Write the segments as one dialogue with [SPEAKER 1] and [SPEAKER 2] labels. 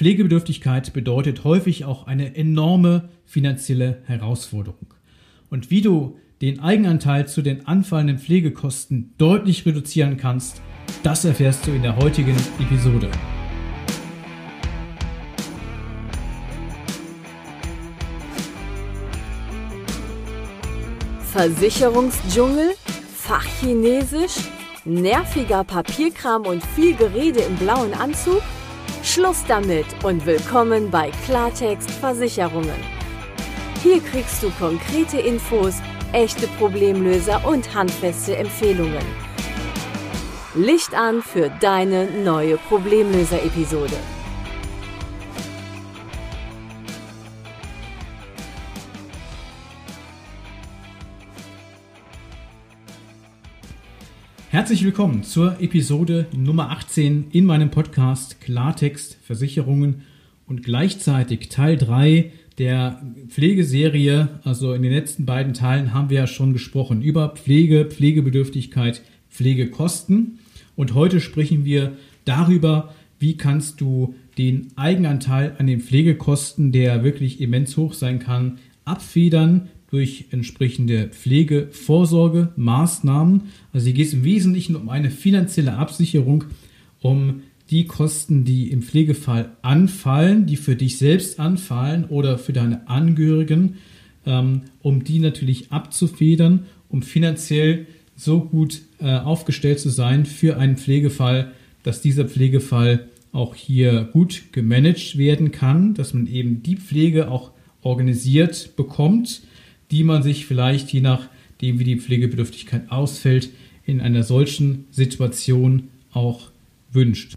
[SPEAKER 1] Pflegebedürftigkeit bedeutet häufig auch eine enorme finanzielle Herausforderung. Und wie du den Eigenanteil zu den anfallenden Pflegekosten deutlich reduzieren kannst, das erfährst du in der heutigen Episode.
[SPEAKER 2] Versicherungsdschungel, Fachchinesisch, nerviger Papierkram und viel Gerede im blauen Anzug? Schluss damit und willkommen bei Klartext Versicherungen. Hier kriegst du konkrete Infos, echte Problemlöser und handfeste Empfehlungen. Licht an für deine neue Problemlöser-Episode.
[SPEAKER 1] Herzlich willkommen zur Episode Nummer 18 in meinem Podcast Klartext Versicherungen und gleichzeitig Teil 3 der Pflegeserie. Also in den letzten beiden Teilen haben wir ja schon gesprochen über Pflege, Pflegebedürftigkeit, Pflegekosten. Und heute sprechen wir darüber, wie kannst du den Eigenanteil an den Pflegekosten, der wirklich immens hoch sein kann, abfedern durch entsprechende Pflegevorsorgemaßnahmen. Also hier geht es im Wesentlichen um eine finanzielle Absicherung, um die Kosten, die im Pflegefall anfallen, die für dich selbst anfallen oder für deine Angehörigen, ähm, um die natürlich abzufedern, um finanziell so gut äh, aufgestellt zu sein für einen Pflegefall, dass dieser Pflegefall auch hier gut gemanagt werden kann, dass man eben die Pflege auch organisiert bekommt, die man sich vielleicht, je nachdem wie die Pflegebedürftigkeit ausfällt, in einer solchen Situation auch wünscht.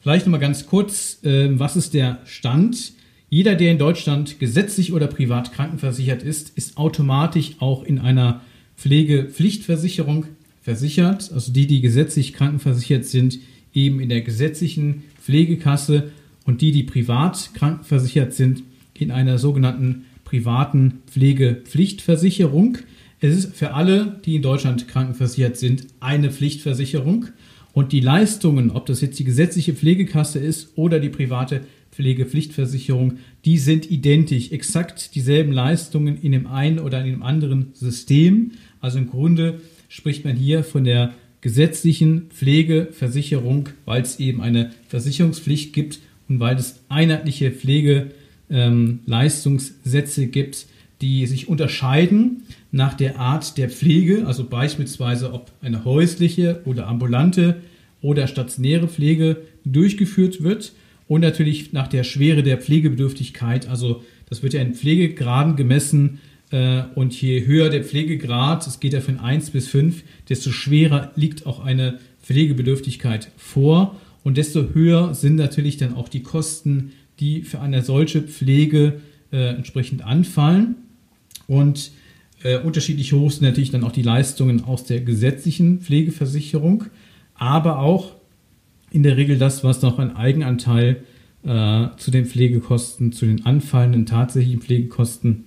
[SPEAKER 1] Vielleicht nochmal ganz kurz, äh, was ist der Stand? Jeder, der in Deutschland gesetzlich oder privat krankenversichert ist, ist automatisch auch in einer Pflegepflichtversicherung versichert. Also die, die gesetzlich krankenversichert sind, eben in der gesetzlichen Pflegekasse und die, die privat krankenversichert sind, in einer sogenannten privaten Pflegepflichtversicherung. Es ist für alle, die in Deutschland krankenversichert sind, eine Pflichtversicherung. Und die Leistungen, ob das jetzt die gesetzliche Pflegekasse ist oder die private Pflegepflichtversicherung, die sind identisch, exakt dieselben Leistungen in dem einen oder in dem anderen System. Also im Grunde spricht man hier von der gesetzlichen Pflegeversicherung, weil es eben eine Versicherungspflicht gibt und weil es einheitliche Pflege ähm, Leistungssätze gibt, die sich unterscheiden nach der Art der Pflege, also beispielsweise ob eine häusliche oder ambulante oder stationäre Pflege durchgeführt wird und natürlich nach der Schwere der Pflegebedürftigkeit. Also das wird ja in Pflegegraden gemessen äh, und je höher der Pflegegrad, es geht ja von 1 bis 5, desto schwerer liegt auch eine Pflegebedürftigkeit vor und desto höher sind natürlich dann auch die Kosten, die für eine solche Pflege äh, entsprechend anfallen. Und äh, unterschiedlich hoch sind natürlich dann auch die Leistungen aus der gesetzlichen Pflegeversicherung, aber auch in der Regel das, was noch ein Eigenanteil äh, zu den Pflegekosten, zu den anfallenden tatsächlichen Pflegekosten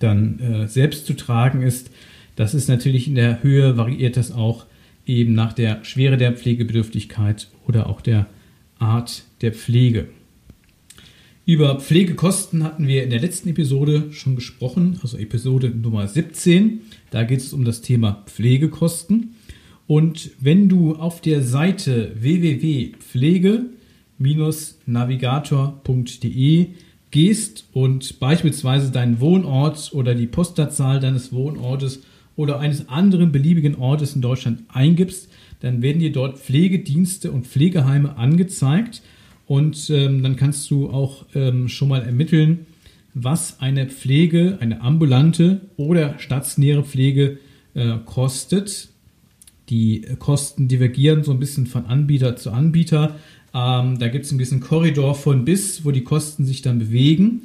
[SPEAKER 1] dann äh, selbst zu tragen ist. Das ist natürlich in der Höhe, variiert das auch eben nach der Schwere der Pflegebedürftigkeit oder auch der Art der Pflege. Über Pflegekosten hatten wir in der letzten Episode schon gesprochen, also Episode Nummer 17. Da geht es um das Thema Pflegekosten. Und wenn du auf der Seite www.pflege-navigator.de gehst und beispielsweise deinen Wohnort oder die Postleitzahl deines Wohnortes oder eines anderen beliebigen Ortes in Deutschland eingibst, dann werden dir dort Pflegedienste und Pflegeheime angezeigt und ähm, dann kannst du auch ähm, schon mal ermitteln, was eine Pflege, eine ambulante oder stationäre Pflege äh, kostet. Die Kosten divergieren so ein bisschen von Anbieter zu Anbieter. Ähm, da gibt es ein bisschen Korridor von bis, wo die Kosten sich dann bewegen.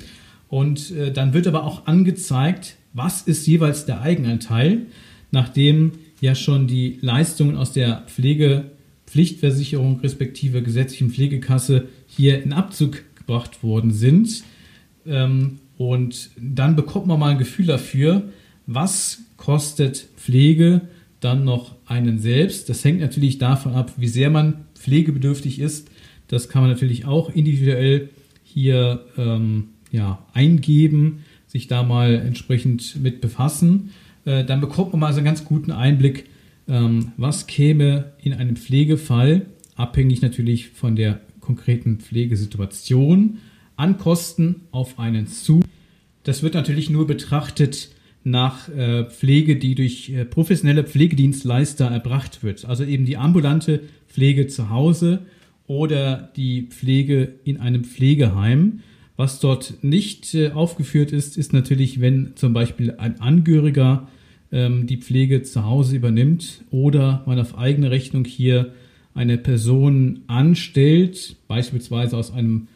[SPEAKER 1] Und äh, dann wird aber auch angezeigt, was ist jeweils der Eigenanteil, nachdem ja schon die Leistungen aus der Pflege Pflichtversicherung respektive gesetzlichen Pflegekasse hier in Abzug gebracht worden sind. Ähm, und dann bekommt man mal ein Gefühl dafür, was kostet Pflege dann noch einen selbst. Das hängt natürlich davon ab, wie sehr man pflegebedürftig ist. Das kann man natürlich auch individuell hier ähm, ja, eingeben, sich da mal entsprechend mit befassen. Äh, dann bekommt man mal so einen ganz guten Einblick, was käme in einem Pflegefall, abhängig natürlich von der konkreten Pflegesituation, an Kosten auf einen zu. Das wird natürlich nur betrachtet nach äh, Pflege, die durch äh, professionelle Pflegedienstleister erbracht wird. Also eben die ambulante Pflege zu Hause oder die Pflege in einem Pflegeheim. Was dort nicht äh, aufgeführt ist, ist natürlich, wenn zum Beispiel ein Angehöriger ähm, die Pflege zu Hause übernimmt oder man auf eigene Rechnung hier eine Person anstellt, beispielsweise aus einem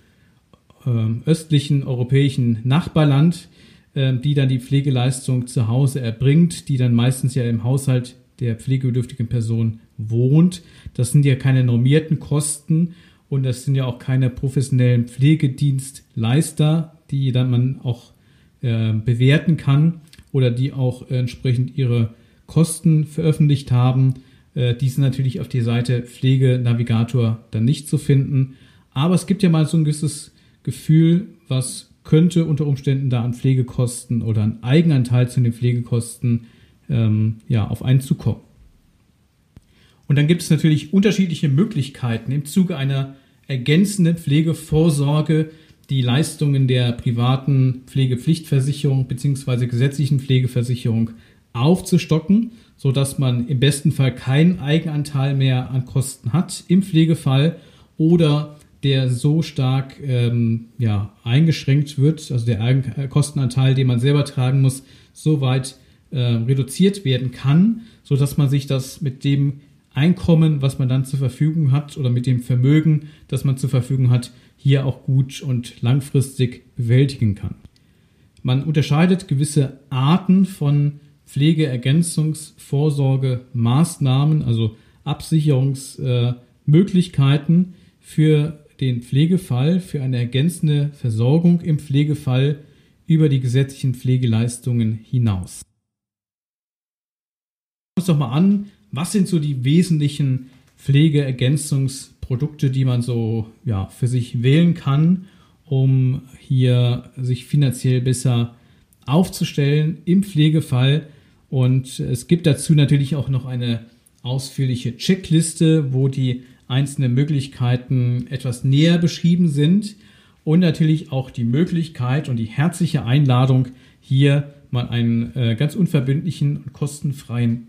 [SPEAKER 1] ähm, östlichen europäischen Nachbarland, ähm, die dann die Pflegeleistung zu Hause erbringt, die dann meistens ja im Haushalt der pflegebedürftigen Person wohnt. Das sind ja keine normierten Kosten und das sind ja auch keine professionellen Pflegedienstleister, die dann man auch äh, bewerten kann oder die auch entsprechend ihre Kosten veröffentlicht haben. Äh, die sind natürlich auf die Seite Pflegenavigator dann nicht zu finden. Aber es gibt ja mal so ein gewisses Gefühl, was könnte unter Umständen da an Pflegekosten oder an Eigenanteil zu den Pflegekosten ähm, ja, auf einen zukommen. Und dann gibt es natürlich unterschiedliche Möglichkeiten im Zuge einer ergänzenden Pflegevorsorge die Leistungen der privaten Pflegepflichtversicherung bzw. gesetzlichen Pflegeversicherung aufzustocken, sodass man im besten Fall keinen Eigenanteil mehr an Kosten hat im Pflegefall oder der so stark ähm, ja, eingeschränkt wird, also der äh, Kostenanteil, den man selber tragen muss, so weit äh, reduziert werden kann, sodass man sich das mit dem Einkommen, was man dann zur Verfügung hat oder mit dem Vermögen, das man zur Verfügung hat, hier auch gut und langfristig bewältigen kann. Man unterscheidet gewisse Arten von Pflegeergänzungsvorsorgemaßnahmen, also Absicherungsmöglichkeiten für den Pflegefall für eine ergänzende Versorgung im Pflegefall über die gesetzlichen Pflegeleistungen hinaus. Schauen wir uns doch mal an, was sind so die wesentlichen Pflegeergänzungsprodukte, die man so ja, für sich wählen kann, um hier sich finanziell besser aufzustellen im Pflegefall. Und es gibt dazu natürlich auch noch eine ausführliche Checkliste, wo die einzelne Möglichkeiten etwas näher beschrieben sind und natürlich auch die Möglichkeit und die herzliche Einladung, hier mal einen äh, ganz unverbindlichen und kostenfreien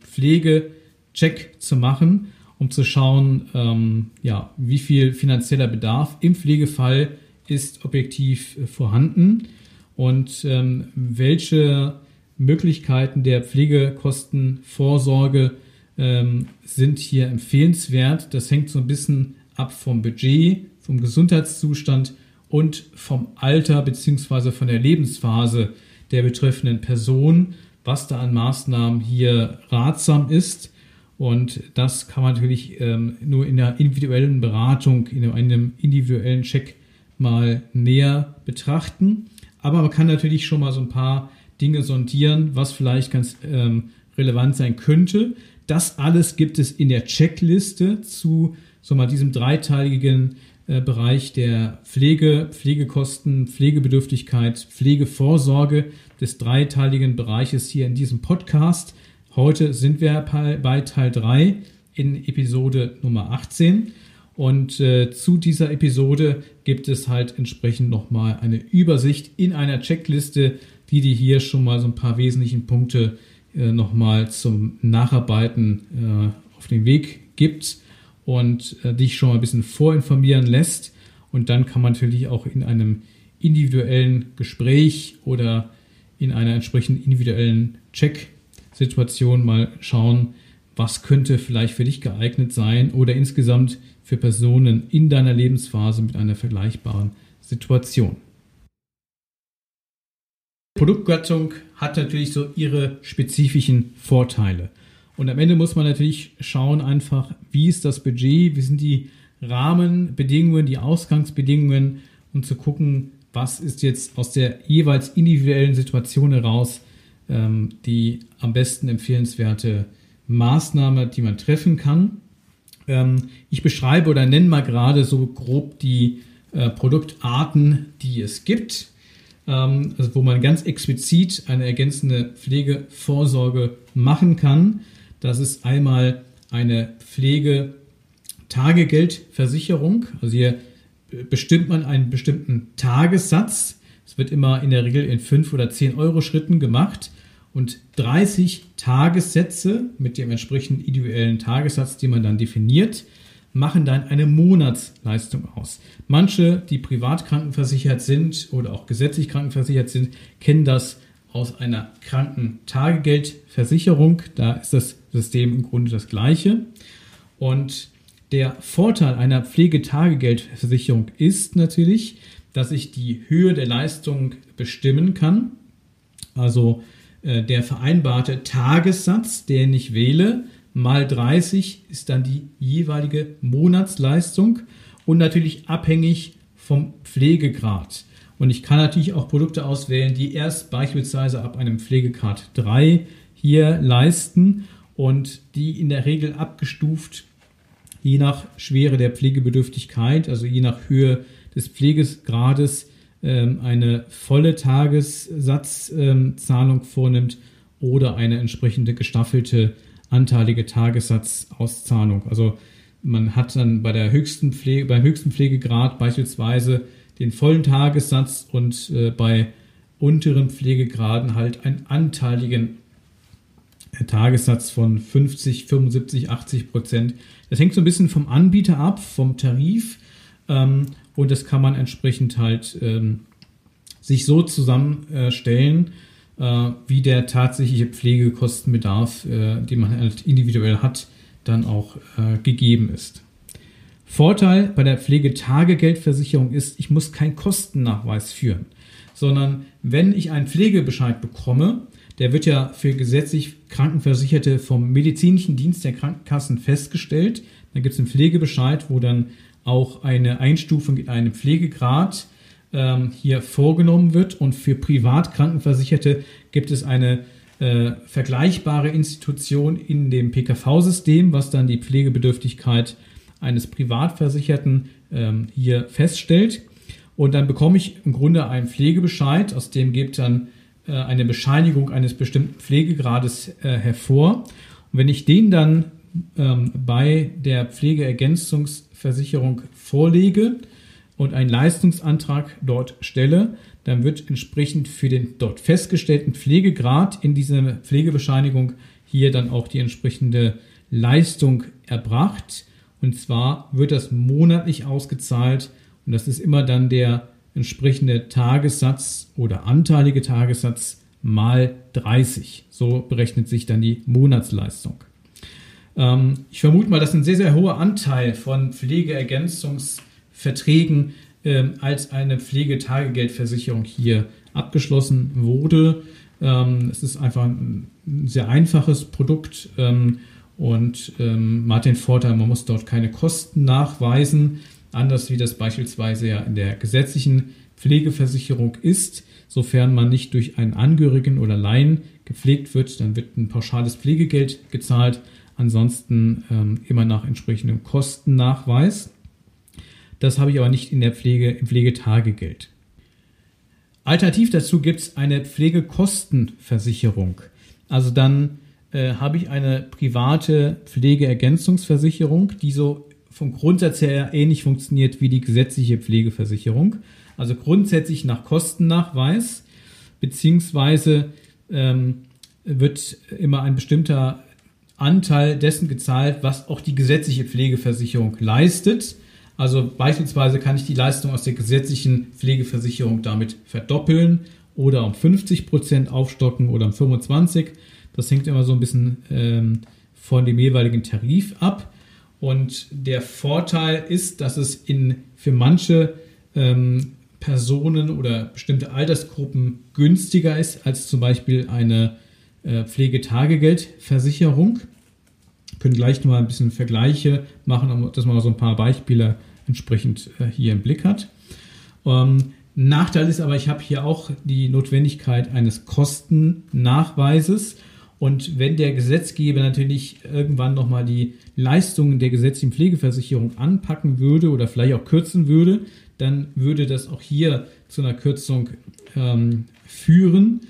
[SPEAKER 1] Pflegecheck zu machen, um zu schauen, ähm, ja, wie viel finanzieller Bedarf im Pflegefall ist objektiv äh, vorhanden und ähm, welche Möglichkeiten der Pflegekostenvorsorge ähm, sind hier empfehlenswert. Das hängt so ein bisschen ab vom Budget, vom Gesundheitszustand und vom Alter bzw. von der Lebensphase der betreffenden Person, was da an Maßnahmen hier ratsam ist. Und das kann man natürlich ähm, nur in der individuellen Beratung, in einem individuellen Check mal näher betrachten. Aber man kann natürlich schon mal so ein paar Dinge sondieren, was vielleicht ganz ähm, relevant sein könnte. Das alles gibt es in der Checkliste zu so mal diesem dreiteiligen äh, Bereich der Pflege, Pflegekosten, Pflegebedürftigkeit, Pflegevorsorge des dreiteiligen Bereiches hier in diesem Podcast. Heute sind wir bei Teil 3 in Episode Nummer 18. Und äh, zu dieser Episode gibt es halt entsprechend nochmal eine Übersicht in einer Checkliste, die dir hier schon mal so ein paar wesentlichen Punkte äh, nochmal zum Nacharbeiten äh, auf den Weg gibt und äh, dich schon mal ein bisschen vorinformieren lässt. Und dann kann man natürlich auch in einem individuellen Gespräch oder in einer entsprechenden individuellen Check-Situation mal schauen, was könnte vielleicht für dich geeignet sein oder insgesamt für Personen in deiner Lebensphase mit einer vergleichbaren Situation. Produktgattung hat natürlich so ihre spezifischen Vorteile. Und am Ende muss man natürlich schauen einfach, wie ist das Budget, wie sind die Rahmenbedingungen, die Ausgangsbedingungen und zu gucken, was ist jetzt aus der jeweils individuellen Situation heraus die am besten empfehlenswerte Maßnahme, die man treffen kann. Ähm, ich beschreibe oder nenne mal gerade so grob die äh, Produktarten, die es gibt, ähm, also wo man ganz explizit eine ergänzende Pflegevorsorge machen kann. Das ist einmal eine Pflegetagegeldversicherung. Also hier bestimmt man einen bestimmten Tagessatz. Es wird immer in der Regel in 5 oder 10 Euro Schritten gemacht und 30 Tagessätze mit dem entsprechenden individuellen Tagessatz, den man dann definiert, machen dann eine Monatsleistung aus. Manche, die privat krankenversichert sind oder auch gesetzlich krankenversichert sind, kennen das aus einer Krankentagegeldversicherung. Da ist das System im Grunde das gleiche. Und der Vorteil einer Pflegetagegeldversicherung ist natürlich, dass ich die Höhe der Leistung bestimmen kann. Also äh, der vereinbarte Tagessatz, den ich wähle, mal 30 ist dann die jeweilige Monatsleistung und natürlich abhängig vom Pflegegrad. Und ich kann natürlich auch Produkte auswählen, die erst beispielsweise ab einem Pflegegrad 3 hier leisten und die in der Regel abgestuft, je nach Schwere der Pflegebedürftigkeit, also je nach Höhe des Pflegegrades, ähm, eine volle Tagessatzzahlung vornimmt oder eine entsprechende gestaffelte anteilige Tagessatzauszahlung. Also man hat dann bei der höchsten Pflege, beim höchsten Pflegegrad beispielsweise den vollen Tagessatz und äh, bei unteren Pflegegraden halt einen anteiligen äh, Tagessatz von 50, 75, 80 Prozent. Das hängt so ein bisschen vom Anbieter ab, vom Tarif. Ähm, und das kann man entsprechend halt ähm, sich so zusammenstellen, äh, wie der tatsächliche Pflegekostenbedarf, äh, den man halt individuell hat, dann auch äh, gegeben ist. Vorteil bei der Pflegetagegeldversicherung ist, ich muss keinen Kostennachweis führen, sondern wenn ich einen Pflegebescheid bekomme, der wird ja für gesetzlich Krankenversicherte vom medizinischen Dienst der Krankenkassen festgestellt. Dann gibt es einen Pflegebescheid, wo dann auch eine Einstufung in einem Pflegegrad ähm, hier vorgenommen wird. Und für Privatkrankenversicherte gibt es eine äh, vergleichbare Institution in dem PKV-System, was dann die Pflegebedürftigkeit eines Privatversicherten ähm, hier feststellt. Und dann bekomme ich im Grunde einen Pflegebescheid, aus dem geht dann äh, eine Bescheinigung eines bestimmten Pflegegrades äh, hervor. Und wenn ich den dann ähm, bei der Pflegeergänzungsversicherung vorlege und einen Leistungsantrag dort stelle, dann wird entsprechend für den dort festgestellten Pflegegrad in dieser Pflegebescheinigung hier dann auch die entsprechende Leistung erbracht. Und zwar wird das monatlich ausgezahlt und das ist immer dann der entsprechende Tagessatz oder anteilige Tagessatz mal 30. So berechnet sich dann die Monatsleistung. Ähm, ich vermute mal, dass ein sehr, sehr hoher Anteil von Pflegeergänzungsverträgen ähm, als eine Pflegetagegeldversicherung hier abgeschlossen wurde. Ähm, es ist einfach ein sehr einfaches Produkt und man hat den Vorteil, man muss dort keine Kosten nachweisen, anders wie das beispielsweise ja in der gesetzlichen Pflegeversicherung ist. Sofern man nicht durch einen Angehörigen oder Laien gepflegt wird, dann wird ein pauschales Pflegegeld gezahlt. Ansonsten ähm, immer nach entsprechendem Kostennachweis. Das habe ich aber nicht in der Pflege, im Pflegetagegeld. Alternativ dazu gibt es eine Pflegekostenversicherung. Also dann äh, habe ich eine private Pflegeergänzungsversicherung, die so vom Grundsatz her ähnlich funktioniert wie die gesetzliche Pflegeversicherung. Also grundsätzlich nach Kostennachweis, beziehungsweise ähm, wird immer ein bestimmter Anteil dessen gezahlt, was auch die gesetzliche Pflegeversicherung leistet. Also beispielsweise kann ich die Leistung aus der gesetzlichen Pflegeversicherung damit verdoppeln oder um 50 Prozent aufstocken oder um 25. Das hängt immer so ein bisschen ähm, von dem jeweiligen Tarif ab. Und der Vorteil ist, dass es in, für manche ähm, Personen oder bestimmte Altersgruppen günstiger ist als zum Beispiel eine Pflegetagegeldversicherung. Wir können gleich noch mal ein bisschen Vergleiche machen, dass man so ein paar Beispiele entsprechend äh, hier im Blick hat. Ähm, Nachteil ist aber, ich habe hier auch die Notwendigkeit eines Kostennachweises Und wenn der Gesetzgeber natürlich irgendwann nochmal die Leistungen der gesetzlichen Pflegeversicherung anpacken würde oder vielleicht auch kürzen würde, dann würde das auch hier zu einer Kürzung ähm, führen.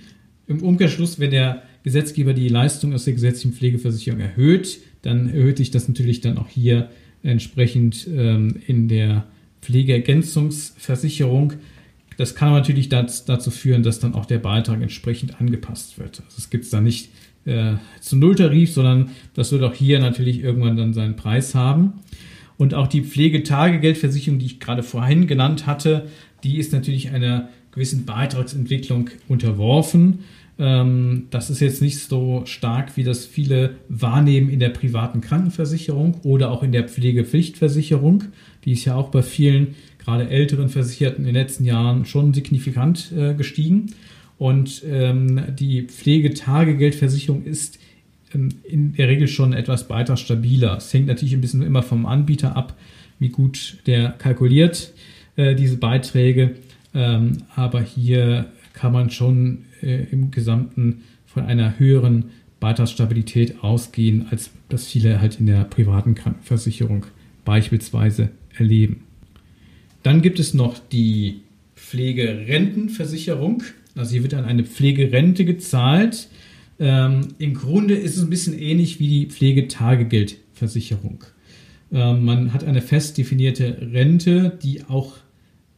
[SPEAKER 1] Im Umkehrschluss, wenn der Gesetzgeber die Leistung aus der gesetzlichen Pflegeversicherung erhöht, dann erhöht sich das natürlich dann auch hier entsprechend ähm, in der Pflegeergänzungsversicherung. Das kann natürlich dazu führen, dass dann auch der Beitrag entsprechend angepasst wird. Also es gibt es da nicht äh, zu Nulltarif, sondern das wird auch hier natürlich irgendwann dann seinen Preis haben. Und auch die Pflegetagegeldversicherung, die ich gerade vorhin genannt hatte, die ist natürlich einer gewissen Beitragsentwicklung unterworfen. Ähm, das ist jetzt nicht so stark, wie das viele wahrnehmen in der privaten Krankenversicherung oder auch in der Pflegepflichtversicherung. Die ist ja auch bei vielen, gerade älteren Versicherten in den letzten Jahren schon signifikant äh, gestiegen. Und ähm, die Pflegetagegeldversicherung ist ähm, in der Regel schon etwas weiter stabiler. Es hängt natürlich ein bisschen immer vom Anbieter ab, wie gut der kalkuliert äh, diese Beiträge. Ähm, aber hier kann man schon äh, im Gesamten von einer höheren Beitragsstabilität ausgehen, als das viele halt in der privaten Krankenversicherung beispielsweise erleben. Dann gibt es noch die Pflegerentenversicherung. Also hier wird dann eine Pflegerente gezahlt. Ähm, Im Grunde ist es ein bisschen ähnlich wie die Pflegetagegeldversicherung. Ähm, man hat eine fest definierte Rente, die auch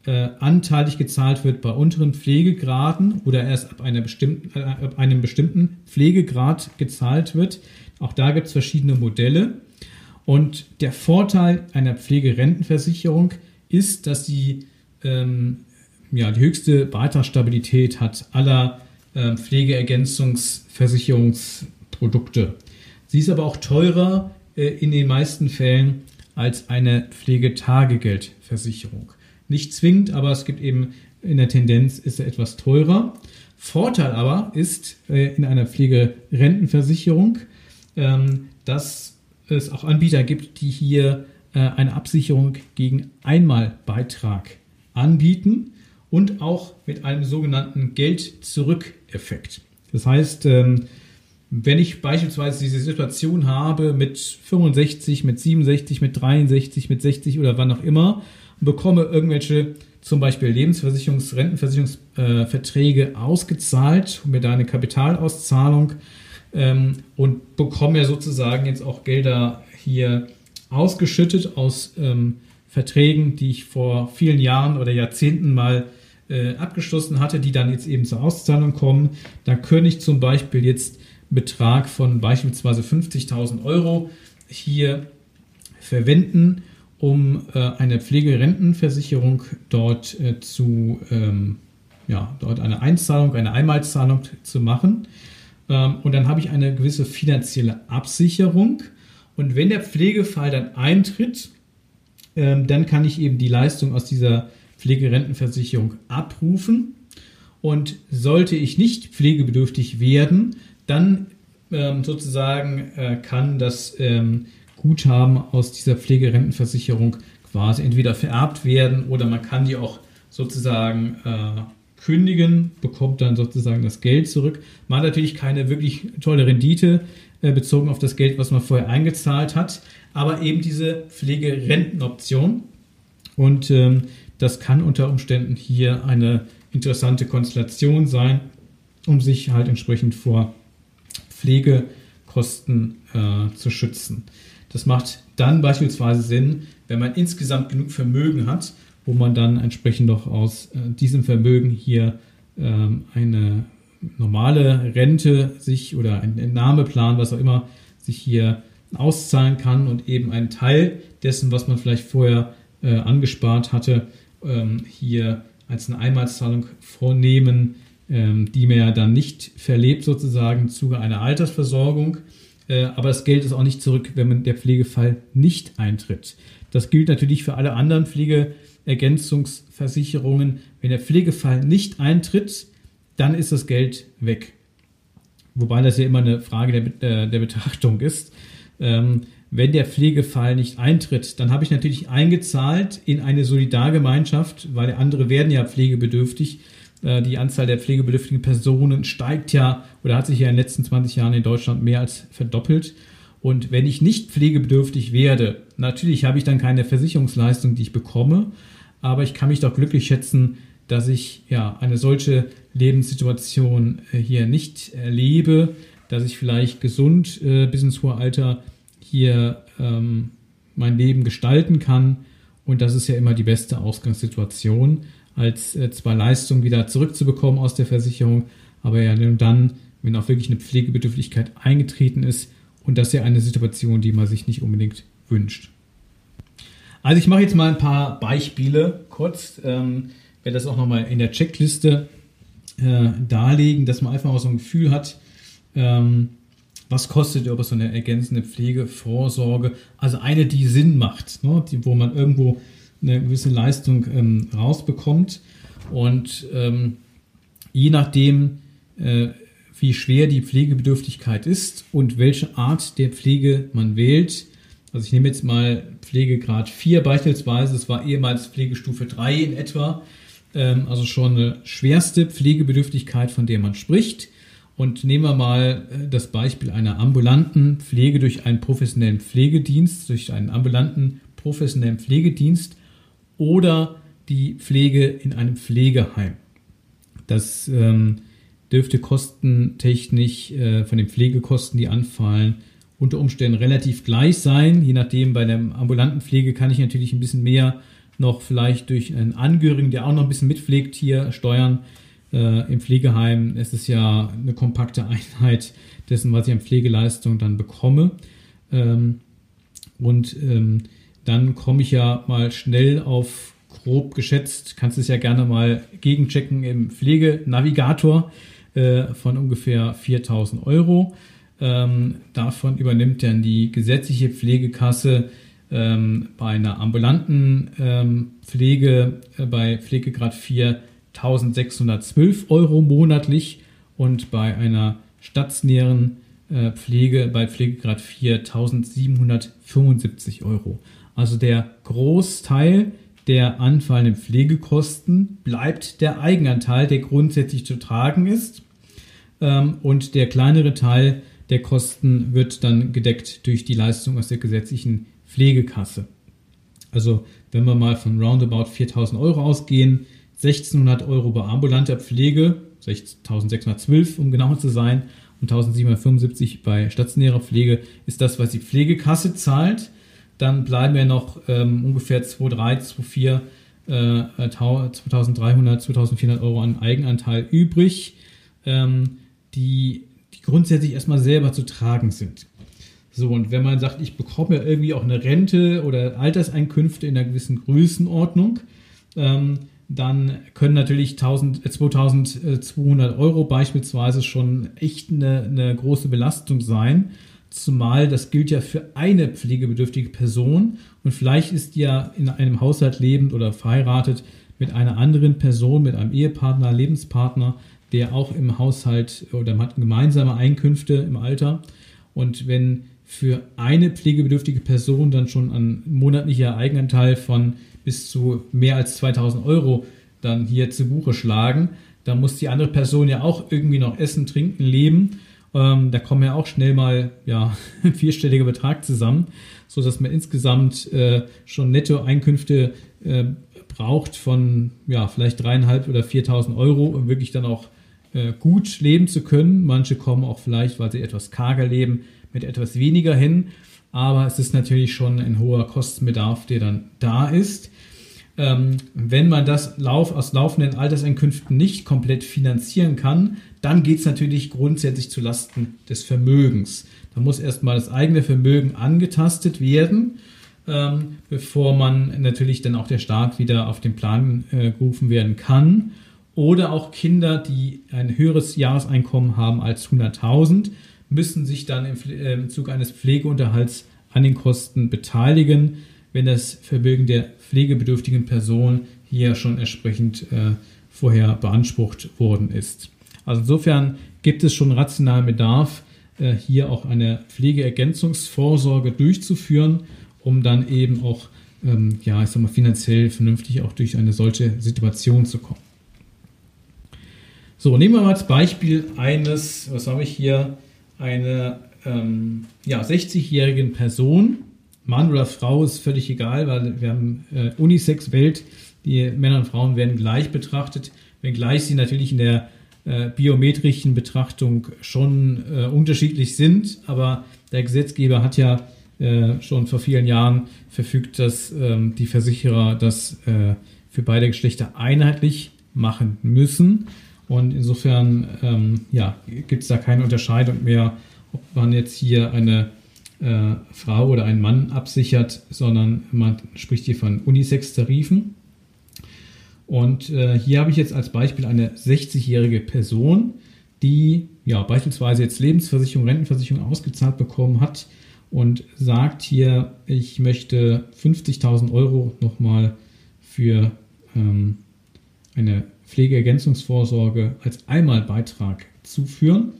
[SPEAKER 1] äh, anteilig gezahlt wird bei unteren Pflegegraden oder erst ab, einer bestimmten, äh, ab einem bestimmten Pflegegrad gezahlt wird. Auch da gibt es verschiedene Modelle. Und der Vorteil einer Pflegerentenversicherung ist, dass sie ähm, ja, die höchste Beitragsstabilität hat aller äh, Pflegeergänzungsversicherungsprodukte. Sie ist aber auch teurer äh, in den meisten Fällen als eine Pflegetagegeldversicherung. Nicht zwingend, aber es gibt eben in der Tendenz ist er etwas teurer. Vorteil aber ist äh, in einer Pflegerentenversicherung, ähm, dass es auch Anbieter gibt, die hier äh, eine Absicherung gegen Einmalbeitrag anbieten und auch mit einem sogenannten Geld-Zurück-Effekt. Das heißt, ähm, wenn ich beispielsweise diese Situation habe mit 65, mit 67, mit 63, mit 60 oder wann auch immer bekomme irgendwelche zum Beispiel Lebensversicherungs-, Rentenversicherungsverträge äh, ausgezahlt mir da eine Kapitalauszahlung ähm, und bekomme ja sozusagen jetzt auch Gelder hier ausgeschüttet aus ähm, Verträgen, die ich vor vielen Jahren oder Jahrzehnten mal äh, abgeschlossen hatte, die dann jetzt eben zur Auszahlung kommen. dann könnte ich zum Beispiel jetzt Betrag von beispielsweise 50.000 Euro hier verwenden, um äh, eine Pflegerentenversicherung dort äh, zu, ähm, ja, dort eine Einzahlung, eine Einmalzahlung zu machen. Ähm, und dann habe ich eine gewisse finanzielle Absicherung. Und wenn der Pflegefall dann eintritt, ähm, dann kann ich eben die Leistung aus dieser Pflegerentenversicherung abrufen. Und sollte ich nicht pflegebedürftig werden, dann ähm, sozusagen äh, kann das ähm, Guthaben aus dieser Pflegerentenversicherung quasi entweder vererbt werden oder man kann die auch sozusagen äh, kündigen, bekommt dann sozusagen das Geld zurück. Man hat natürlich keine wirklich tolle Rendite äh, bezogen auf das Geld, was man vorher eingezahlt hat, aber eben diese Pflegerentenoption. Und ähm, das kann unter Umständen hier eine interessante Konstellation sein, um sich halt entsprechend vor Pflegekosten äh, zu schützen. Das macht dann beispielsweise Sinn, wenn man insgesamt genug Vermögen hat, wo man dann entsprechend doch aus äh, diesem Vermögen hier ähm, eine normale Rente sich oder ein Entnahmeplan, was auch immer, sich hier auszahlen kann und eben einen Teil dessen, was man vielleicht vorher äh, angespart hatte, ähm, hier als eine Einmalzahlung vornehmen, ähm, die man ja dann nicht verlebt sozusagen im Zuge einer Altersversorgung. Äh, aber das Geld ist auch nicht zurück, wenn der Pflegefall nicht eintritt. Das gilt natürlich für alle anderen Pflegeergänzungsversicherungen. Wenn der Pflegefall nicht eintritt, dann ist das Geld weg. Wobei das ja immer eine Frage der, äh, der Betrachtung ist. Ähm, wenn der Pflegefall nicht eintritt, dann habe ich natürlich eingezahlt in eine Solidargemeinschaft, weil andere werden ja pflegebedürftig. Äh, die Anzahl der pflegebedürftigen Personen steigt ja oder hat sich ja in den letzten 20 Jahren in Deutschland mehr als verdoppelt. Und wenn ich nicht pflegebedürftig werde, natürlich habe ich dann keine Versicherungsleistung, die ich bekomme, aber ich kann mich doch glücklich schätzen, dass ich ja eine solche Lebenssituation äh, hier nicht erlebe, dass ich vielleicht gesund äh, bis ins hohe Alter hier ähm, mein Leben gestalten kann. Und das ist ja immer die beste Ausgangssituation, als äh, zwar Leistungen wieder zurückzubekommen aus der Versicherung, aber ja nur dann, wenn auch wirklich eine Pflegebedürftigkeit eingetreten ist. Und das ist ja eine Situation, die man sich nicht unbedingt wünscht. Also ich mache jetzt mal ein paar Beispiele kurz. Ähm, werde das auch nochmal in der Checkliste äh, darlegen, dass man einfach mal so ein Gefühl hat, ähm, was kostet aber so eine ergänzende Pflegevorsorge? Also eine, die Sinn macht, ne? die, wo man irgendwo eine gewisse Leistung ähm, rausbekommt. Und ähm, je nachdem, äh, wie schwer die Pflegebedürftigkeit ist und welche Art der Pflege man wählt, also ich nehme jetzt mal Pflegegrad 4 beispielsweise, es war ehemals Pflegestufe 3 in etwa, ähm, also schon eine schwerste Pflegebedürftigkeit, von der man spricht. Und nehmen wir mal äh, das Beispiel einer ambulanten Pflege durch einen professionellen Pflegedienst, durch einen ambulanten professionellen Pflegedienst oder die Pflege in einem Pflegeheim. Das ähm, dürfte kostentechnisch äh, von den Pflegekosten, die anfallen, unter Umständen relativ gleich sein. Je nachdem, bei der ambulanten Pflege kann ich natürlich ein bisschen mehr noch vielleicht durch einen Angehörigen, der auch noch ein bisschen mitpflegt, hier steuern. Äh, Im Pflegeheim ist es ja eine kompakte Einheit dessen, was ich an Pflegeleistung dann bekomme. Ähm, und ähm, dann komme ich ja mal schnell auf grob geschätzt, kannst es ja gerne mal gegenchecken im Pflegenavigator äh, von ungefähr 4000 Euro. Ähm, davon übernimmt dann die gesetzliche Pflegekasse ähm, bei einer ambulanten ähm, Pflege äh, bei Pflegegrad 4 1612 Euro monatlich und bei einer stationären äh, Pflege bei Pflegegrad 4 1775 Euro. Also der Großteil der anfallenden Pflegekosten bleibt der Eigenanteil, der grundsätzlich zu tragen ist. Ähm, und der kleinere Teil der Kosten wird dann gedeckt durch die Leistung aus der gesetzlichen Pflegekasse. Also wenn wir mal von roundabout 4000 Euro ausgehen, 1600 Euro bei ambulanter Pflege, 1612 um genauer zu sein, und 1775 bei stationärer Pflege ist das, was die Pflegekasse zahlt. Dann bleiben ja noch ähm, ungefähr 2.300, 2.400, äh, 2300, 2400 Euro an Eigenanteil übrig, ähm, die, die grundsätzlich erstmal selber zu tragen sind. So, und wenn man sagt, ich bekomme irgendwie auch eine Rente oder Alterseinkünfte in einer gewissen Größenordnung, ähm, dann können natürlich 1000, 2200 äh, Euro beispielsweise schon echt eine, eine große Belastung sein. Zumal das gilt ja für eine pflegebedürftige Person und vielleicht ist ja in einem Haushalt lebend oder verheiratet mit einer anderen Person, mit einem Ehepartner, Lebenspartner, der auch im Haushalt oder hat gemeinsame Einkünfte im Alter. Und wenn für eine pflegebedürftige Person dann schon ein monatlicher Eigenanteil von bis zu mehr als 2000 Euro dann hier zu Buche schlagen, dann muss die andere Person ja auch irgendwie noch essen, trinken, leben. Ähm, da kommen ja auch schnell mal ja, ein vierstelliger Betrag zusammen, sodass man insgesamt äh, schon Nettoeinkünfte äh, braucht von ja, vielleicht dreieinhalb oder 4.000 Euro, um wirklich dann auch äh, gut leben zu können. Manche kommen auch vielleicht, weil sie etwas karger leben, mit etwas weniger hin. Aber es ist natürlich schon ein hoher Kostenbedarf, der dann da ist. Ähm, wenn man das Lauf aus laufenden Alterseinkünften nicht komplett finanzieren kann, dann geht es natürlich grundsätzlich zu Lasten des Vermögens. Da muss erstmal das eigene Vermögen angetastet werden, ähm, bevor man natürlich dann auch der Staat wieder auf den Plan äh, gerufen werden kann. Oder auch Kinder, die ein höheres Jahreseinkommen haben als 100.000 müssen sich dann im, äh, im Zug eines Pflegeunterhalts an den Kosten beteiligen, wenn das Vermögen der pflegebedürftigen Person hier schon entsprechend äh, vorher beansprucht worden ist. Also insofern gibt es schon rationalen Bedarf, äh, hier auch eine Pflegeergänzungsvorsorge durchzuführen, um dann eben auch ähm, ja, ich sag mal, finanziell vernünftig auch durch eine solche Situation zu kommen. So, nehmen wir mal als Beispiel eines, was habe ich hier, eine ähm, ja, 60-jährigen Person, Mann oder Frau ist völlig egal, weil wir haben äh, Unisex-Welt, die Männer und Frauen werden gleich betrachtet, wenngleich sie natürlich in der äh, biometrischen Betrachtung schon äh, unterschiedlich sind, aber der Gesetzgeber hat ja äh, schon vor vielen Jahren verfügt, dass ähm, die Versicherer das äh, für beide Geschlechter einheitlich machen müssen. Und insofern ähm, ja, gibt es da keine Unterscheidung mehr, ob man jetzt hier eine äh, Frau oder einen Mann absichert, sondern man spricht hier von Unisex-Tarifen. Und äh, hier habe ich jetzt als Beispiel eine 60-jährige Person, die ja beispielsweise jetzt Lebensversicherung, Rentenversicherung ausgezahlt bekommen hat und sagt hier, ich möchte 50.000 Euro nochmal für ähm, eine Pflegeergänzungsvorsorge als Einmalbeitrag zuführen.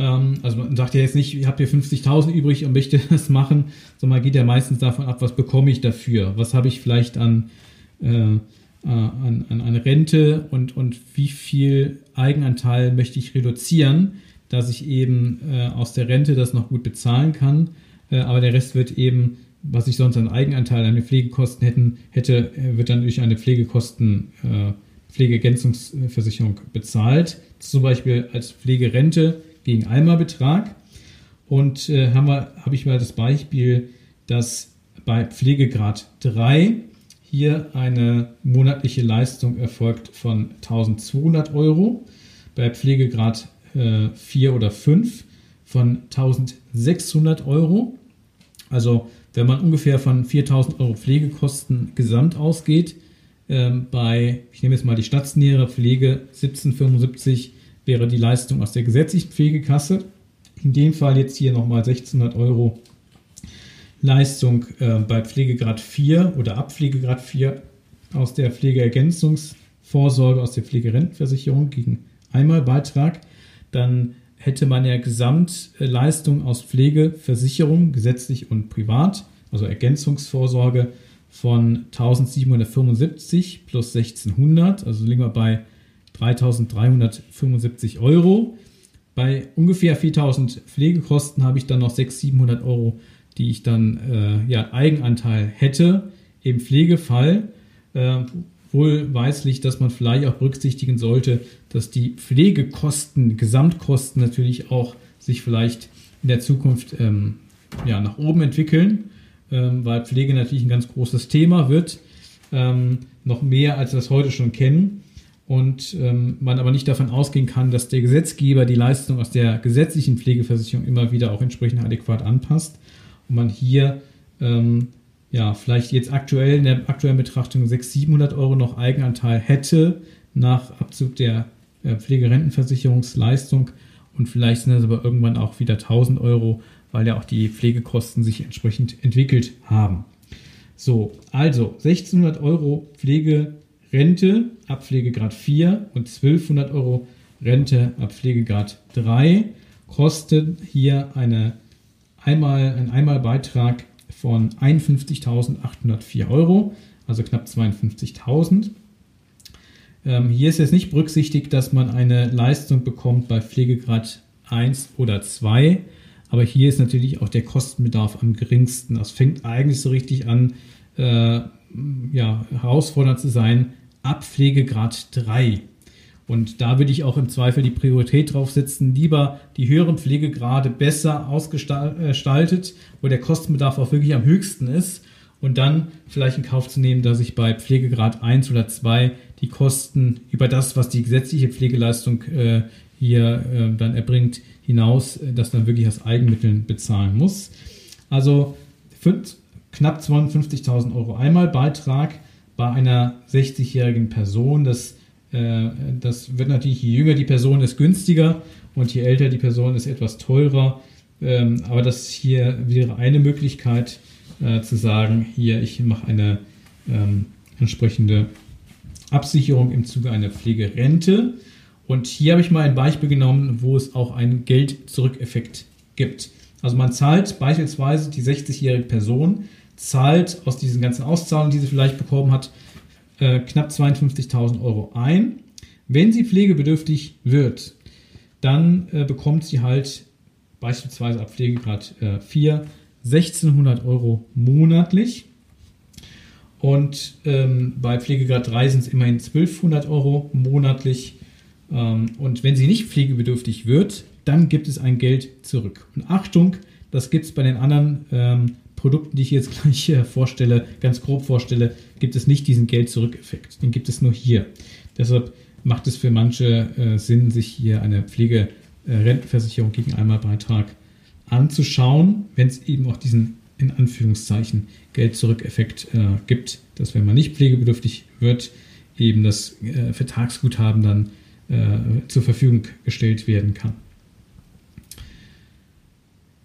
[SPEAKER 1] Ähm, also man sagt ja jetzt nicht, ich habe hier 50.000 übrig und möchte das machen, sondern man geht ja meistens davon ab, was bekomme ich dafür? Was habe ich vielleicht an, äh, äh an, an eine Rente und, und wie viel Eigenanteil möchte ich reduzieren, dass ich eben äh, aus der Rente das noch gut bezahlen kann. Äh, aber der Rest wird eben, was ich sonst an Eigenanteil an den Pflegekosten hätten, hätte, äh, wird dann durch eine Pflegekosten, äh, Pflegeergänzungsversicherung bezahlt. Zum Beispiel als Pflegerente gegen Einmalbetrag. Und äh, habe hab ich mal das Beispiel, dass bei Pflegegrad 3 hier eine monatliche Leistung erfolgt von 1200 Euro, bei Pflegegrad äh, 4 oder 5 von 1600 Euro. Also wenn man ungefähr von 4000 Euro Pflegekosten gesamt ausgeht, äh, bei, ich nehme jetzt mal die stationäre Pflege 1775 wäre die Leistung aus der gesetzlichen Pflegekasse. In dem Fall jetzt hier nochmal 1600 Euro Leistung äh, bei Pflegegrad 4 oder ab Pflegegrad 4 aus der Pflegeergänzungsvorsorge, aus der Pflegerentenversicherung gegen Einmalbeitrag. Dann hätte man ja Gesamtleistung aus Pflegeversicherung, gesetzlich und privat, also Ergänzungsvorsorge von 1775 plus 1600, also liegen wir bei 3.375 Euro. Bei ungefähr 4.000 Pflegekosten habe ich dann noch 600, 700 Euro, die ich dann äh, ja, Eigenanteil hätte im Pflegefall. Äh, wohlweislich, dass man vielleicht auch berücksichtigen sollte, dass die Pflegekosten, Gesamtkosten natürlich auch sich vielleicht in der Zukunft ähm, ja, nach oben entwickeln, ähm, weil Pflege natürlich ein ganz großes Thema wird, ähm, noch mehr als wir es heute schon kennen und ähm, man aber nicht davon ausgehen kann, dass der Gesetzgeber die Leistung aus der gesetzlichen Pflegeversicherung immer wieder auch entsprechend adäquat anpasst und man hier ähm, ja vielleicht jetzt aktuell in der aktuellen Betrachtung 600, 700 Euro noch Eigenanteil hätte nach Abzug der äh, Pflegerentenversicherungsleistung und vielleicht sind das aber irgendwann auch wieder 1000 Euro, weil ja auch die Pflegekosten sich entsprechend entwickelt haben. So, also 1600 Euro Pflege Rente ab Pflegegrad 4 und 1200 Euro Rente ab Pflegegrad 3 kosten hier eine einmal, ein Einmalbeitrag von 51.804 Euro, also knapp 52.000. Ähm, hier ist jetzt nicht berücksichtigt, dass man eine Leistung bekommt bei Pflegegrad 1 oder 2, aber hier ist natürlich auch der Kostenbedarf am geringsten. Das fängt eigentlich so richtig an, äh, ja, herausfordernd zu sein, ab Pflegegrad 3. Und da würde ich auch im Zweifel die Priorität drauf setzen, lieber die höheren Pflegegrade besser ausgestaltet, wo der Kostenbedarf auch wirklich am höchsten ist und dann vielleicht in Kauf zu nehmen, dass ich bei Pflegegrad 1 oder 2 die Kosten über das, was die gesetzliche Pflegeleistung äh, hier äh, dann erbringt, hinaus, äh, das dann wirklich aus Eigenmitteln bezahlen muss. Also für knapp 52.000 Euro einmal Beitrag bei einer 60-jährigen Person. Das, äh, das wird natürlich, je jünger die Person ist, günstiger und je älter die Person ist, etwas teurer. Ähm, aber das hier wäre eine Möglichkeit äh, zu sagen, hier, ich mache eine ähm, entsprechende Absicherung im Zuge einer Pflegerente. Und hier habe ich mal ein Beispiel genommen, wo es auch einen Geld-Zurück-Effekt gibt. Also man zahlt beispielsweise die 60-jährige Person zahlt aus diesen ganzen Auszahlungen, die sie vielleicht bekommen hat, äh, knapp 52.000 Euro ein. Wenn sie pflegebedürftig wird, dann äh, bekommt sie halt beispielsweise ab Pflegegrad äh, 4 1600 Euro monatlich. Und ähm, bei Pflegegrad 3 sind es immerhin 1200 Euro monatlich. Ähm, und wenn sie nicht pflegebedürftig wird, dann gibt es ein Geld zurück. Und Achtung, das gibt es bei den anderen ähm, Produkten, die ich jetzt gleich äh, vorstelle, ganz grob vorstelle, gibt es nicht diesen Geld-Zurück-Effekt. Den gibt es nur hier. Deshalb macht es für manche äh, Sinn, sich hier eine Pflegerentenversicherung gegen Einmalbeitrag anzuschauen, wenn es eben auch diesen in Anführungszeichen Geld-Zurück-Effekt äh, gibt, dass wenn man nicht pflegebedürftig wird, eben das äh, Vertragsguthaben dann äh, zur Verfügung gestellt werden kann.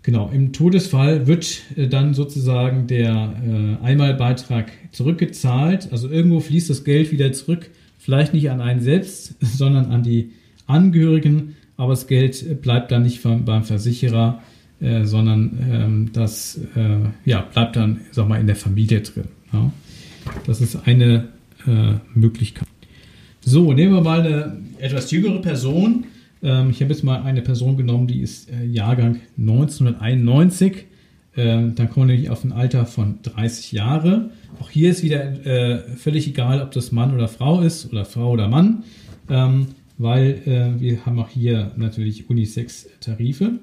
[SPEAKER 1] Genau, im Todesfall wird äh, dann sozusagen der äh, Einmalbeitrag zurückgezahlt. Also irgendwo fließt das Geld wieder zurück, vielleicht nicht an einen selbst, sondern an die Angehörigen, aber das Geld bleibt dann nicht beim Versicherer, äh, sondern ähm, das äh, ja, bleibt dann sag mal, in der Familie drin. Das ist eine äh, Möglichkeit. So, nehmen wir mal eine etwas jüngere Person. Ähm, ich habe jetzt mal eine Person genommen, die ist äh, Jahrgang 1991. Ähm, dann kommen wir nämlich auf ein Alter von 30 Jahre. Auch hier ist wieder äh, völlig egal, ob das Mann oder Frau ist oder Frau oder Mann, ähm, weil äh, wir haben auch hier natürlich Unisex-Tarife.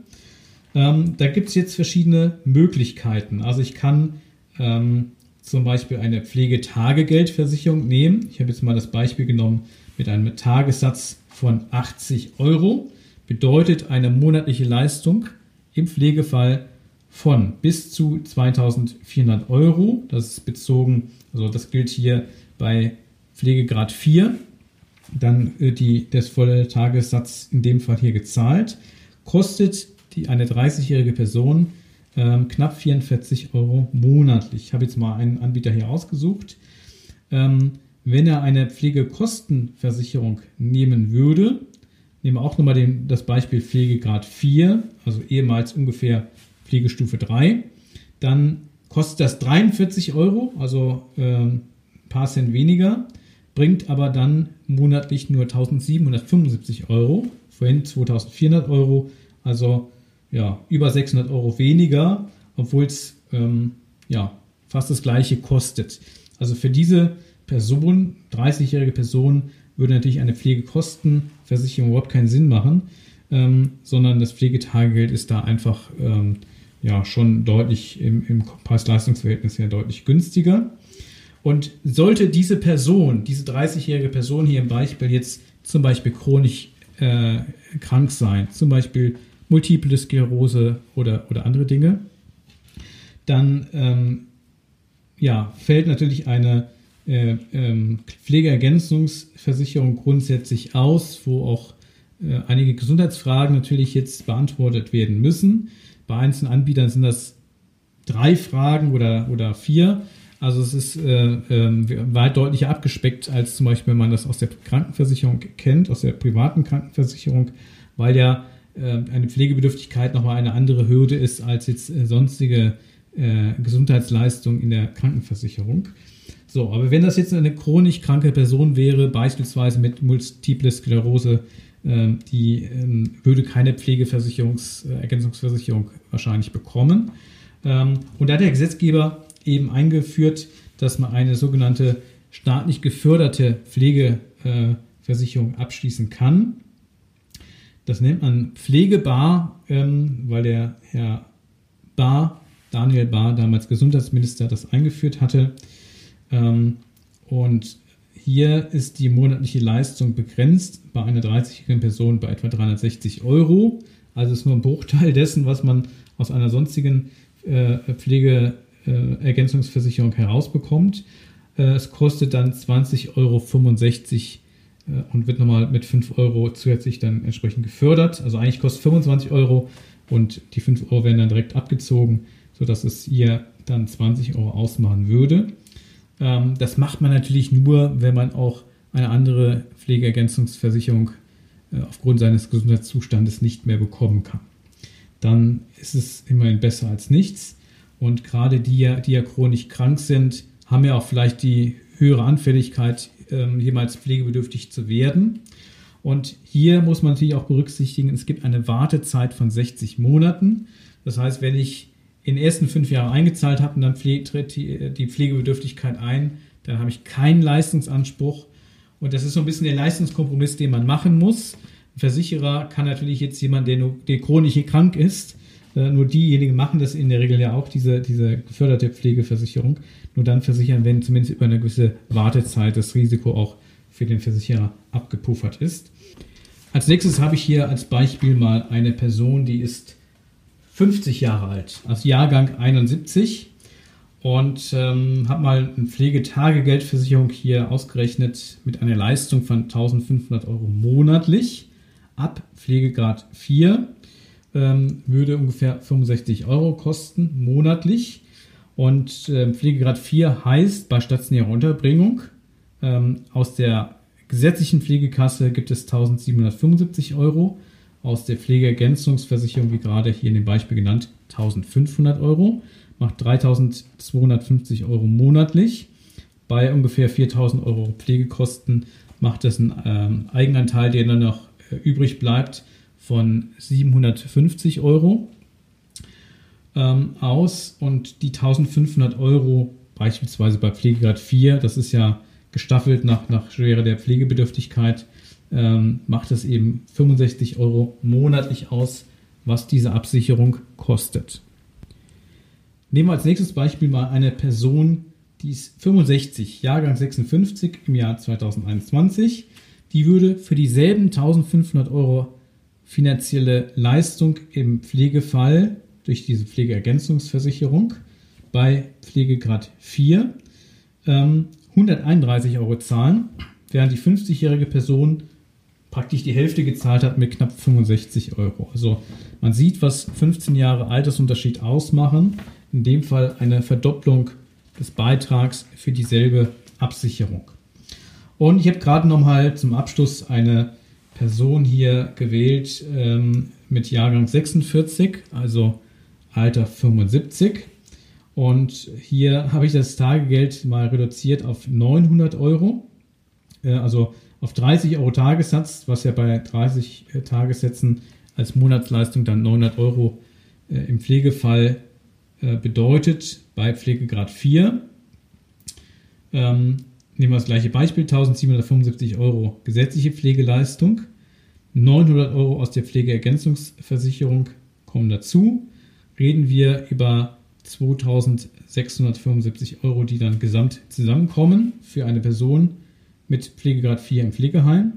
[SPEAKER 1] Ähm, da gibt es jetzt verschiedene Möglichkeiten. Also ich kann ähm, zum Beispiel eine Pflegetagegeldversicherung nehmen. Ich habe jetzt mal das Beispiel genommen mit einem Tagessatz von 80 Euro. Bedeutet eine monatliche Leistung im Pflegefall von bis zu 2400 Euro. Das ist bezogen, also das gilt hier bei Pflegegrad 4. Dann wird die, das volle Tagessatz in dem Fall hier gezahlt. Kostet die, eine 30-jährige Person ähm, knapp 44 Euro monatlich. Ich habe jetzt mal einen Anbieter hier ausgesucht. Ähm, wenn er eine Pflegekostenversicherung nehmen würde, nehmen wir auch nochmal den, das Beispiel Pflegegrad 4, also ehemals ungefähr Pflegestufe 3, dann kostet das 43 Euro, also ähm, ein paar Cent weniger, bringt aber dann monatlich nur 1775 Euro, vorhin 2400 Euro, also ja, über 600 Euro weniger, obwohl es ähm, ja, fast das gleiche kostet. Also für diese Person, 30-jährige Person, würde natürlich eine Pflegekostenversicherung überhaupt keinen Sinn machen, ähm, sondern das Pflegetagegeld ist da einfach ähm, ja, schon deutlich im, im Preis-Leistungs-Verhältnis her deutlich günstiger. Und sollte diese Person, diese 30-jährige Person hier im Beispiel jetzt zum Beispiel chronisch äh, krank sein, zum Beispiel Multiple Sklerose oder, oder andere Dinge, dann ähm, ja, fällt natürlich eine äh, ähm, Pflegeergänzungsversicherung grundsätzlich aus, wo auch äh, einige Gesundheitsfragen natürlich jetzt beantwortet werden müssen. Bei einzelnen Anbietern sind das drei Fragen oder, oder vier. Also es ist äh, äh, weit deutlicher abgespeckt, als zum Beispiel, wenn man das aus der Krankenversicherung kennt, aus der privaten Krankenversicherung, weil ja äh, eine Pflegebedürftigkeit nochmal eine andere Hürde ist als jetzt äh, sonstige äh, Gesundheitsleistungen in der Krankenversicherung. So, aber wenn das jetzt eine chronisch kranke Person wäre, beispielsweise mit Multiple Sklerose, ähm, die ähm, würde keine Pflegeversicherungs, Ergänzungsversicherung wahrscheinlich bekommen. Ähm, und da hat der Gesetzgeber eben eingeführt, dass man eine sogenannte staatlich geförderte Pflegeversicherung abschließen kann. Das nennt man Pflegebar, weil der Herr Bar, Daniel Bar, damals Gesundheitsminister, das eingeführt hatte. Ähm, und hier ist die monatliche Leistung begrenzt bei einer 30-jährigen Person bei etwa 360 Euro. Also ist nur ein Bruchteil dessen, was man aus einer sonstigen äh, Pflegeergänzungsversicherung äh, herausbekommt. Äh, es kostet dann 20,65 Euro und wird nochmal mit 5 Euro zusätzlich dann entsprechend gefördert. Also eigentlich kostet 25 Euro und die 5 Euro werden dann direkt abgezogen, sodass es hier dann 20 Euro ausmachen würde. Ähm, das macht man natürlich nur, wenn man auch eine andere Pflegeergänzungsversicherung äh, aufgrund seines Gesundheitszustandes nicht mehr bekommen kann. Dann ist es immerhin besser als nichts. Und gerade die, die ja chronisch krank sind, haben ja auch vielleicht die höhere Anfälligkeit ähm, jemals pflegebedürftig zu werden. Und hier muss man natürlich auch berücksichtigen, es gibt eine Wartezeit von 60 Monaten. Das heißt, wenn ich in den ersten fünf Jahren eingezahlt habe und dann tritt die Pflegebedürftigkeit ein, dann habe ich keinen Leistungsanspruch. Und das ist so ein bisschen der Leistungskompromiss, den man machen muss. Ein Versicherer kann natürlich jetzt jemand, der, nur, der chronisch krank ist, äh, nur diejenigen machen das in der Regel ja auch, diese, diese geförderte Pflegeversicherung, nur dann versichern, wenn zumindest über eine gewisse Wartezeit das Risiko auch für den Versicherer abgepuffert ist. Als nächstes habe ich hier als Beispiel mal eine Person, die ist 50 Jahre alt, also Jahrgang 71 und ähm, habe mal eine Pflegetagegeldversicherung hier ausgerechnet mit einer Leistung von 1500 Euro monatlich ab Pflegegrad 4 ähm, würde ungefähr 65 Euro kosten monatlich. Und äh, Pflegegrad 4 heißt bei stationärer Unterbringung ähm, aus der gesetzlichen Pflegekasse gibt es 1775 Euro aus der Pflegeergänzungsversicherung, wie gerade hier in dem Beispiel genannt, 1500 Euro, macht 3250 Euro monatlich. Bei ungefähr 4000 Euro Pflegekosten macht das einen ähm, Eigenanteil, der dann noch äh, übrig bleibt, von 750 Euro ähm, aus. Und die 1500 Euro beispielsweise bei Pflegegrad 4, das ist ja gestaffelt nach, nach Schwere der Pflegebedürftigkeit, ähm, macht es eben 65 Euro monatlich aus, was diese Absicherung kostet. Nehmen wir als nächstes Beispiel mal eine Person, die ist 65, Jahrgang 56 im Jahr 2021. Die würde für dieselben 1500 Euro finanzielle Leistung im Pflegefall durch diese Pflegeergänzungsversicherung bei Pflegegrad 4 ähm, 131 Euro zahlen, während die 50-jährige Person praktisch die Hälfte gezahlt hat mit knapp 65 Euro. Also man sieht, was 15 Jahre Altersunterschied ausmachen. In dem Fall eine Verdopplung des Beitrags für dieselbe Absicherung. Und ich habe gerade nochmal zum Abschluss eine Person hier gewählt ähm, mit Jahrgang 46, also Alter 75. Und hier habe ich das Tagegeld mal reduziert auf 900 Euro. Äh, also auf 30 Euro Tagessatz, was ja bei 30 äh, Tagessätzen als Monatsleistung dann 900 Euro äh, im Pflegefall äh, bedeutet bei Pflegegrad 4. Ähm, nehmen wir das gleiche Beispiel, 1775 Euro gesetzliche Pflegeleistung, 900 Euro aus der Pflegeergänzungsversicherung kommen dazu. Reden wir über 2675 Euro, die dann gesamt zusammenkommen für eine Person mit Pflegegrad 4 im Pflegeheim.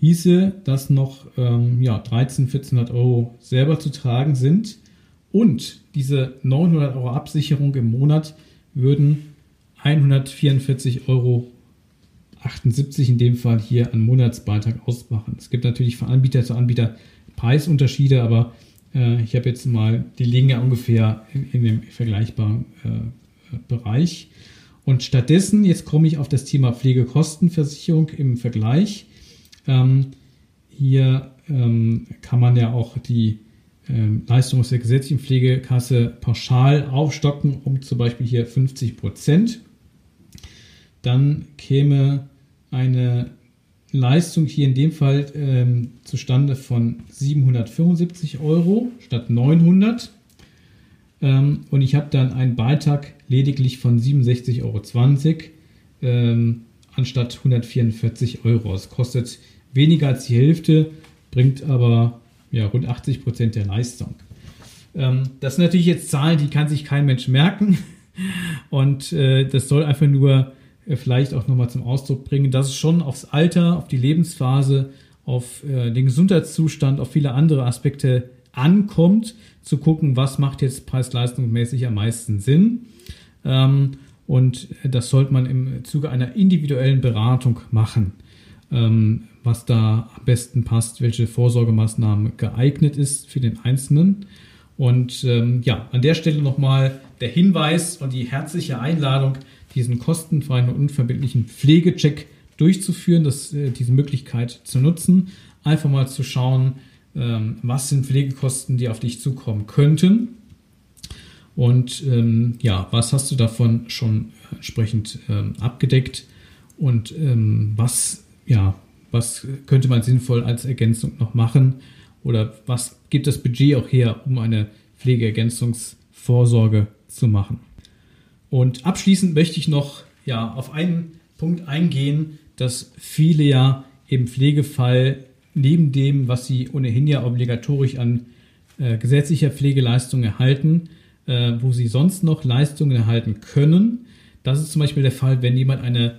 [SPEAKER 1] Hieße, dass noch ähm, ja, 13, 1400 Euro selber zu tragen sind und diese 900 Euro Absicherung im Monat würden 144 Euro 78 in dem Fall hier an Monatsbeitrag ausmachen. Es gibt natürlich von Anbieter zu Anbieter Preisunterschiede, aber äh, ich habe jetzt mal, die liegen ja ungefähr in, in dem vergleichbaren äh, Bereich. Und stattdessen, jetzt komme ich auf das Thema Pflegekostenversicherung im Vergleich. Ähm, hier ähm, kann man ja auch die ähm, Leistung aus der gesetzlichen Pflegekasse pauschal aufstocken, um zum Beispiel hier 50 Prozent. Dann käme eine Leistung hier in dem Fall ähm, zustande von 775 Euro statt 900. Ähm, und ich habe dann einen Beitrag lediglich von 67,20 Euro ähm, anstatt 144 Euro. Es kostet weniger als die Hälfte, bringt aber ja, rund 80 Prozent der Leistung. Ähm, das sind natürlich jetzt Zahlen, die kann sich kein Mensch merken. Und äh, das soll einfach nur äh, vielleicht auch nochmal zum Ausdruck bringen, dass es schon aufs Alter, auf die Lebensphase, auf äh, den Gesundheitszustand, auf viele andere Aspekte ankommt, zu gucken, was macht jetzt preis-leistungsmäßig am meisten Sinn. Ähm, und das sollte man im Zuge einer individuellen Beratung machen, ähm, was da am besten passt, welche Vorsorgemaßnahme geeignet ist für den Einzelnen. Und ähm, ja, an der Stelle nochmal der Hinweis und die herzliche Einladung, diesen kostenfreien und unverbindlichen Pflegecheck durchzuführen, das, äh, diese Möglichkeit zu nutzen, einfach mal zu schauen, ähm, was sind Pflegekosten, die auf dich zukommen könnten? Und ähm, ja, was hast du davon schon entsprechend ähm, abgedeckt? Und ähm, was ja, was könnte man sinnvoll als Ergänzung noch machen? Oder was gibt das Budget auch her, um eine Pflegeergänzungsvorsorge zu machen. Und abschließend möchte ich noch ja, auf einen Punkt eingehen, dass viele ja im Pflegefall neben dem, was sie ohnehin ja obligatorisch an äh, gesetzlicher Pflegeleistung erhalten, äh, wo sie sonst noch Leistungen erhalten können. Das ist zum Beispiel der Fall, wenn jemand eine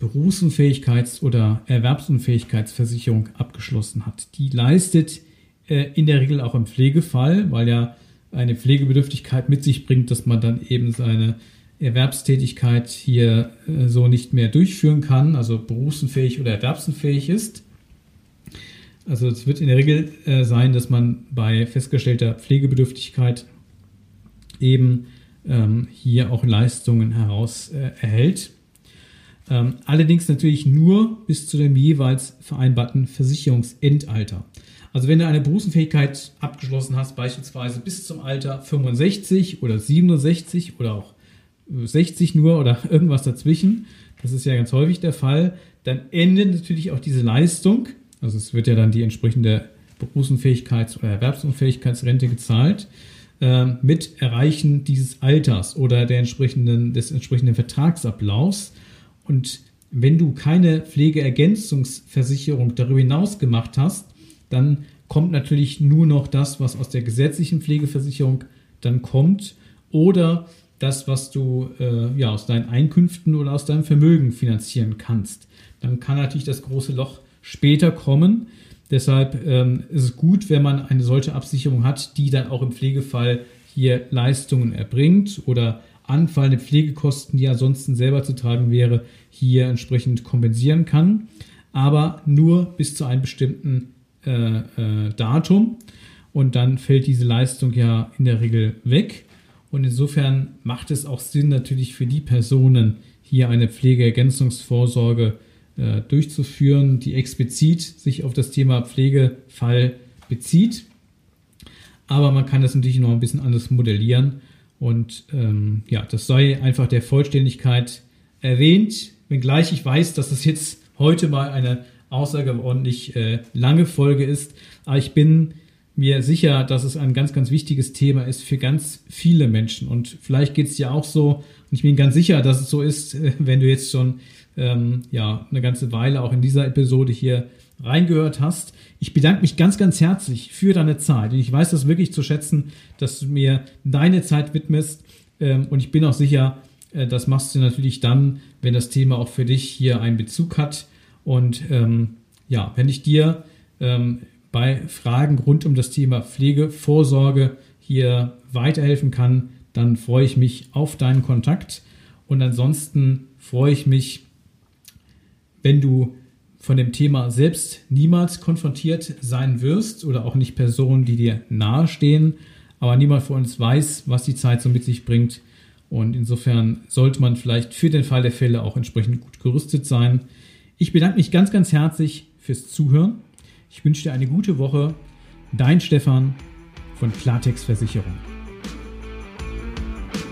[SPEAKER 1] Berufsunfähigkeits- oder Erwerbsunfähigkeitsversicherung abgeschlossen hat. Die leistet äh, in der Regel auch im Pflegefall, weil ja eine Pflegebedürftigkeit mit sich bringt, dass man dann eben seine Erwerbstätigkeit hier äh, so nicht mehr durchführen kann, also berufsunfähig oder erwerbsunfähig ist. Also es wird in der Regel äh, sein, dass man bei festgestellter Pflegebedürftigkeit eben ähm, hier auch Leistungen heraus äh, erhält. Ähm, allerdings natürlich nur bis zu dem jeweils vereinbarten Versicherungsendalter. Also wenn du eine Berufsunfähigkeit abgeschlossen hast, beispielsweise bis zum Alter 65 oder 67 oder auch 60 nur oder irgendwas dazwischen, das ist ja ganz häufig der Fall, dann endet natürlich auch diese Leistung also es wird ja dann die entsprechende Berufsunfähigkeits- oder Erwerbsunfähigkeitsrente gezahlt äh, mit Erreichen dieses Alters oder der entsprechenden, des entsprechenden Vertragsablaufs. Und wenn du keine Pflegeergänzungsversicherung darüber hinaus gemacht hast, dann kommt natürlich nur noch das, was aus der gesetzlichen Pflegeversicherung dann kommt oder das, was du äh, ja, aus deinen Einkünften oder aus deinem Vermögen finanzieren kannst. Dann kann natürlich das große Loch später kommen. Deshalb ähm, ist es gut, wenn man eine solche Absicherung hat, die dann auch im Pflegefall hier Leistungen erbringt oder anfallende Pflegekosten, die ansonsten selber zu tragen wäre, hier entsprechend kompensieren kann. Aber nur bis zu einem bestimmten äh, äh, Datum. Und dann fällt diese Leistung ja in der Regel weg. Und insofern macht es auch Sinn, natürlich für die Personen hier eine Pflegeergänzungsvorsorge äh, durchzuführen, die explizit sich auf das Thema Pflegefall bezieht. Aber man kann das natürlich noch ein bisschen anders modellieren. Und ähm, ja, das sei einfach der Vollständigkeit erwähnt, wenngleich ich weiß, dass es jetzt heute mal eine außerordentlich äh, lange Folge ist. Aber ich bin mir sicher, dass es ein ganz, ganz wichtiges Thema ist für ganz viele Menschen. Und vielleicht geht es dir auch so. Und ich bin ganz sicher, dass es so ist, wenn du jetzt schon ähm, ja, eine ganze Weile auch in dieser Episode hier reingehört hast. Ich bedanke mich ganz, ganz herzlich für deine Zeit. Und ich weiß das wirklich zu schätzen, dass du mir deine Zeit widmest. Ähm, und ich bin auch sicher, äh, das machst du natürlich dann, wenn das Thema auch für dich hier einen Bezug hat. Und ähm, ja, wenn ich dir ähm, bei Fragen rund um das Thema Pflegevorsorge hier weiterhelfen kann, dann freue ich mich auf deinen Kontakt. Und ansonsten freue ich mich, wenn du von dem Thema selbst niemals konfrontiert sein wirst oder auch nicht Personen, die dir nahestehen, aber niemand von uns weiß, was die Zeit so mit sich bringt. Und insofern sollte man vielleicht für den Fall der Fälle auch entsprechend gut gerüstet sein. Ich bedanke mich ganz, ganz herzlich fürs Zuhören. Ich wünsche dir eine gute Woche. Dein Stefan von Klartext Versicherung.